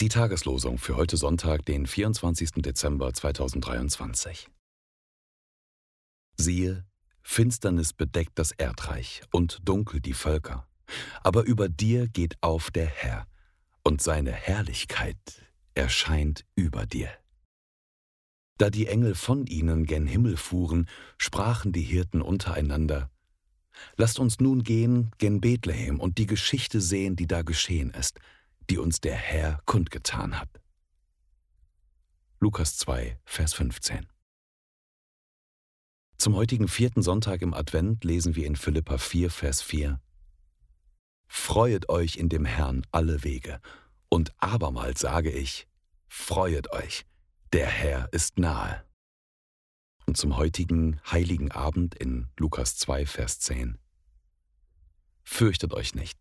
Die Tageslosung für heute Sonntag, den 24. Dezember 2023. Siehe, Finsternis bedeckt das Erdreich und dunkel die Völker, aber über dir geht auf der Herr, und seine Herrlichkeit erscheint über dir. Da die Engel von ihnen gen Himmel fuhren, sprachen die Hirten untereinander, Lasst uns nun gehen gen Bethlehem und die Geschichte sehen, die da geschehen ist, die uns der Herr kundgetan hat. Lukas 2, Vers 15. Zum heutigen vierten Sonntag im Advent lesen wir in Philippa 4, Vers 4. Freuet euch in dem Herrn alle Wege, und abermals sage ich, freuet euch, der Herr ist nahe. Und zum heutigen heiligen Abend in Lukas 2, Vers 10. Fürchtet euch nicht,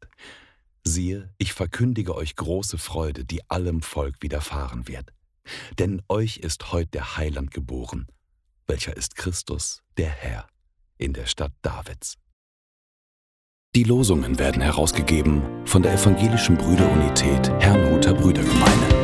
Siehe, ich verkündige euch große Freude, die allem Volk widerfahren wird. Denn euch ist heut der Heiland geboren, welcher ist Christus, der Herr, in der Stadt Davids. Die Losungen werden herausgegeben von der Evangelischen Brüderunität Herrnhuter Brüdergemeinde.